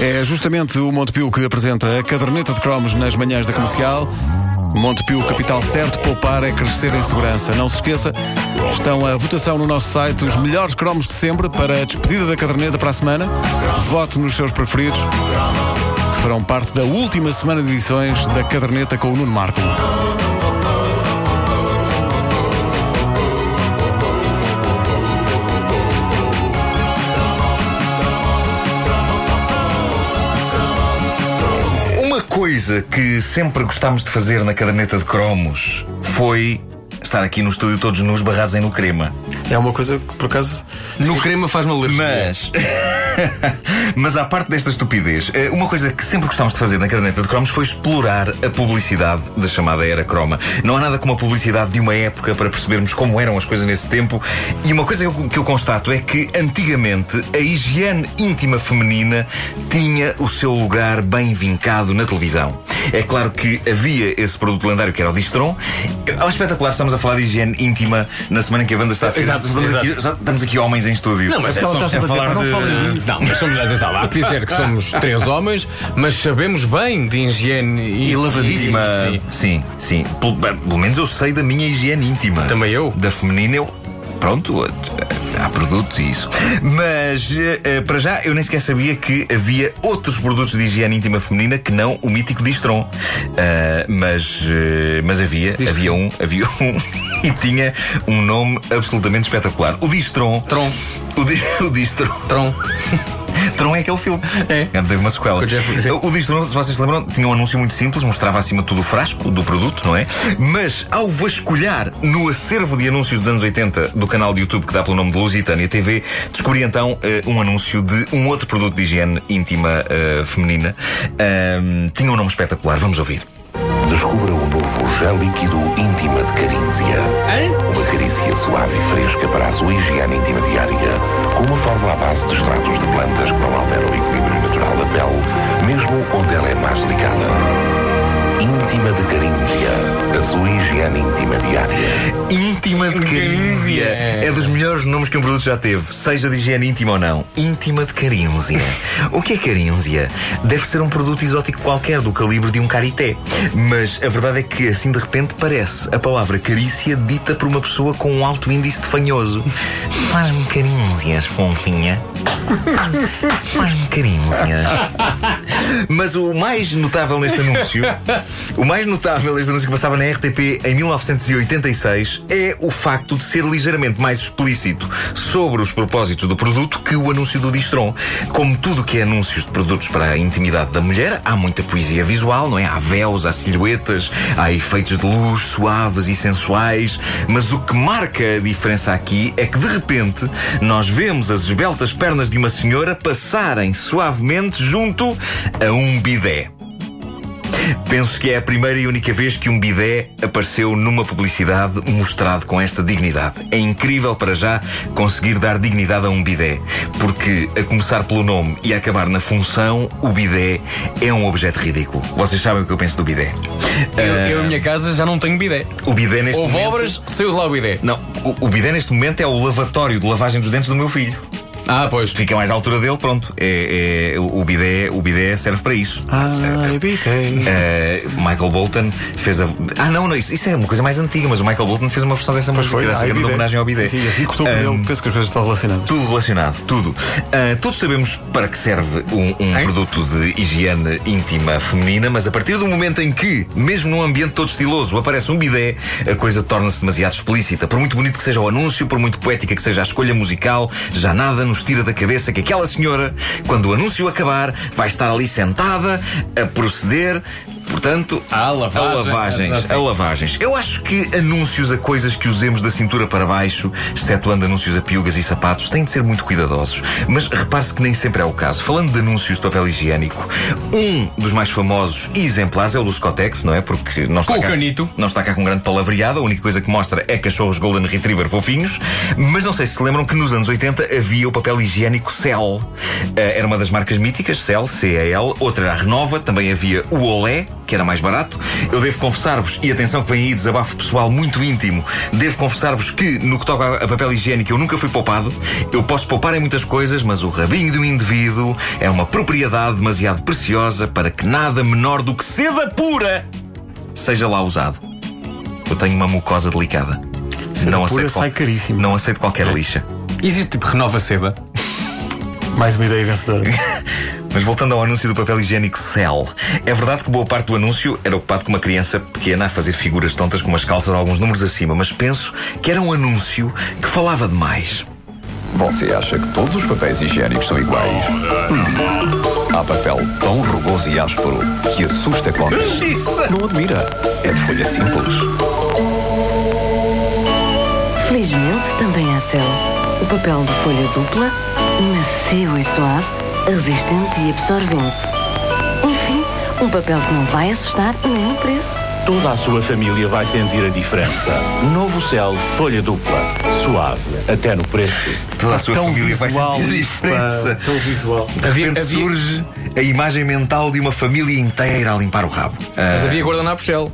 É justamente o Montepio que apresenta a caderneta de cromos nas manhãs da comercial. Montepio, capital certo, poupar é crescer em segurança. Não se esqueça, estão a votação no nosso site os melhores cromos de sempre para a despedida da caderneta para a semana. Vote nos seus preferidos, que farão parte da última semana de edições da caderneta com o Nuno Marco. Coisa que sempre gostámos de fazer na caderneta de cromos foi estar aqui no estúdio todos nus barrados em no crema. É uma coisa que, por acaso, No crema faz-me alergia. Mas. Mas à parte desta estupidez, eh, uma coisa que sempre gostámos de fazer na caderneta de cromos foi explorar a publicidade da chamada era croma. Não há nada como a publicidade de uma época para percebermos como eram as coisas nesse tempo. E uma coisa que eu, que eu constato é que antigamente a higiene íntima feminina tinha o seu lugar bem vincado na televisão. É claro que havia esse produto lendário que era o Distron. É espetacular, estamos a falar de higiene íntima na semana em que a banda está a Exato, estamos, exato. Aqui, já estamos aqui homens em estúdio. Não, mas é, ela somos, é falar "Mas não de- falem disso." Não, mas somos, atenção, há que dizer que somos três homens, mas sabemos bem de higiene e, E lavadíssima. Sim. Sim, sim. Pelo, pelo menos eu sei da minha higiene íntima. Também eu. Da feminina eu. Pronto, há produtos e isso. Mas, eh, para já, eu nem sequer sabia que havia outros produtos de higiene íntima feminina que não o mítico Distron. Ah, mas, eh, mas havia, havia um, havia um, e tinha um nome absolutamente espetacular. O Distron. Tron. O, di, o Distron. Tron. Tron é aquele filme. É. Teve uma sequela. O Jeff- sim. O Distron, se vocês se lembram, tinha um anúncio muito simples, mostrava acima de tudo o frasco do produto, não é? Mas ao vasculhar no acervo de anúncios dos anos 80 do canal de YouTube que dá pelo nome de Lusitânia TV, descobri então eh, um anúncio de um outro produto de higiene íntima eh, feminina. Tinha um nome espetacular, vamos ouvir. Descubra o novo gel líquido íntima de Carinzia. Uma carícia suave e fresca para a sua higiene íntima diária. Com uma fórmula à base de extratos de plantas que não alteram o equilíbrio natural da pele, mesmo onde ela é mais delicada. Íntima de Carinzia. A sua higiene íntima diária. Íntima de. Carinzia. É dos melhores nomes que um produto já teve, seja de higiene íntima ou não. Íntima de Carinzia. o que é Carinzia? Deve ser um produto exótico qualquer, do calibre de um carité. Mas a verdade é que, assim de repente, parece a palavra carícia dita por uma pessoa com um alto índice de fanhoso. Faz-me carinzias, fofinha. Faz-me carinzias. Mas o mais notável neste anúncio, o mais notável neste anúncio que passava na RTP em 1986 é o facto de ser ligeiramente mais explícito sobre os propósitos do produto que o anúncio do Distron. Como tudo que é anúncios de produtos para a intimidade da mulher, há muita poesia visual, não é? Há véus, há silhuetas, há efeitos de luz suaves e sensuais, mas o que marca a diferença aqui é que de repente nós vemos as esbeltas pernas de uma senhora passarem suavemente junto a um bidé. Penso que é a primeira e única vez que um bidé apareceu numa publicidade mostrado com esta dignidade. É incrível para já conseguir dar dignidade a um bidé, porque a começar pelo nome e a acabar na função, o bidé é um objeto ridículo. Vocês sabem o que eu penso do bidé. Eu, Ah, eu, em minha casa, já não tenho bidé. o bidé neste Houve momento... obras, saiu de lá o bidé. Não, o, o bidé neste momento é o lavatório de lavagem dos dentes do meu filho. Ah, pois. Fica mais à altura dele, pronto. É, é- o, bidé, o bidé serve para isso. Ai, bitei. Eh, Michael Bolton fez a. Ah, não, não, isso, isso é uma coisa mais antiga, mas o Michael Bolton fez uma versão dessa música Foi, dessa grande bidé. homenagem ao bidé. Sim, sim, assim cortou o cabelo. Ahm, Penso que as coisas estão relacionadas. tudo relacionado, tudo. Ah, todos sabemos para que serve um, um produto de higiene íntima feminina, mas a partir do momento em que, mesmo num ambiente todo estiloso, aparece um bidé, a coisa torna-se demasiado explícita. Por muito bonito que seja o anúncio, por muito poética que seja a escolha musical, já nada nos tira da cabeça que aquela senhora, quando o anúncio acabar, vai estar ali sentada a proceder. Portanto, À lavagem. a lavagens, a lavagens. Eu acho que anúncios a coisas que usemos da cintura para baixo, excetuando anúncios a piugas e sapatos, têm de ser muito cuidadosos. Mas repare-se que nem sempre é o caso. Falando de anúncios de papel higiênico, um dos mais famosos e exemplares é o do Scotex, não é? Porque não está, Com cá, canito. não está cá com grande palavreado, a única coisa que mostra é cachorros Golden Retriever fofinhos. Mas não sei se se lembram que nos anos 80 havia o papel higiênico Cell. Eh, era uma das marcas míticas, Cell, C-A-L. Outra era a Renova, também havia o Olé. Que era mais barato. Eu devo confessar-vos, e atenção que vem aí desabafo pessoal muito íntimo, devo confessar-vos que no que toca a papel higiênico eu nunca fui poupado. Eu posso poupar em muitas coisas, mas o rabinho do indivíduo é uma propriedade demasiado preciosa para que nada menor do que seda pura seja lá usado. Eu tenho uma mucosa delicada. Seda pura sai caríssimo. Não aceito qualquer lixa. Existe tipo renova seda. Mais uma ideia vencedora. Mas voltando ao anúncio do papel higiênico Cell, é verdade que boa parte do anúncio era ocupado com uma criança pequena a fazer figuras tontas com umas calças alguns números acima, mas penso que era um anúncio que falava demais. Você acha que todos os papéis higiênicos são iguais? Hum. Há papel tão rugoso e áspero que assusta um. Não admira. É de folha simples. Felizmente também há céu. O papel de folha dupla, macio e suave, resistente e absorvente. Enfim, um papel que não vai assustar nem no preço. Toda a sua família vai sentir a diferença. Novo Céu, folha dupla, suave, até no preço. Toda a sua Tão família vai visual, sentir a diferença. pá, Tão visual. De Havia- repente havia- surge a imagem mental de uma família inteira a limpar o rabo. Ah, Mas havia guardanapo Shell.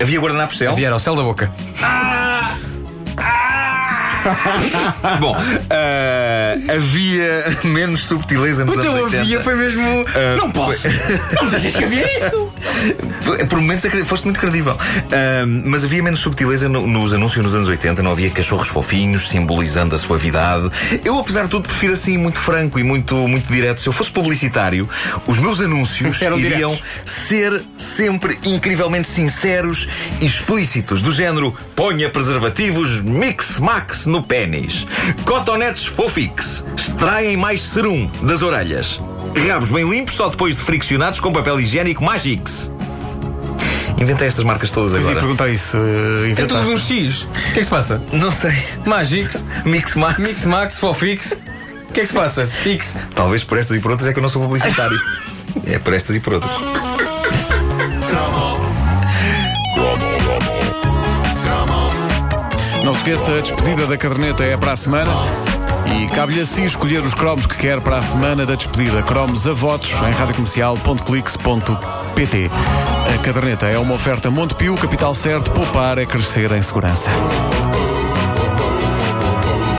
havia guardanapo céu? Havia era o céu da boca. Bom, ah, havia menos subtileza nos anos 80. Então foi mesmo. não posso! Não me sabias que havia isso! Por momentos acre- foste muito credível. Ahm, mas havia menos subtileza no- nos anúncios nos anos 80, não havia cachorros fofinhos simbolizando a suavidade. Eu, apesar de tudo, prefiro assim muito franco e muito, muito direto. Se eu fosse publicitário, os meus anúncios Eram iriam diretos. ser sempre incrivelmente sinceros e explícitos, do género ponha preservativos Mix Max no pênis, cotonetes Fofix, extraem mais serum das orelhas, rabos bem limpos só depois de friccionados com papel higiênico Magix. Inventei estas marcas todas Eu ia agora. perguntar isso. uh, É tudo inventaste. um X. O que é que se passa? Não sei. Magix, Mix Max. Mix Max, Fofix. O que é que se passa? X. Talvez por estas e por outras é que eu não sou publicitário. é por estas e por outras. Não se esqueça, a despedida da caderneta é para a semana. E cabe-lhe a si escolher os cromos que quer para a semana da despedida. Cromos a votos em radiocomercial.clix.pt. A caderneta é uma oferta Montepio, capital certo, poupar é crescer em segurança.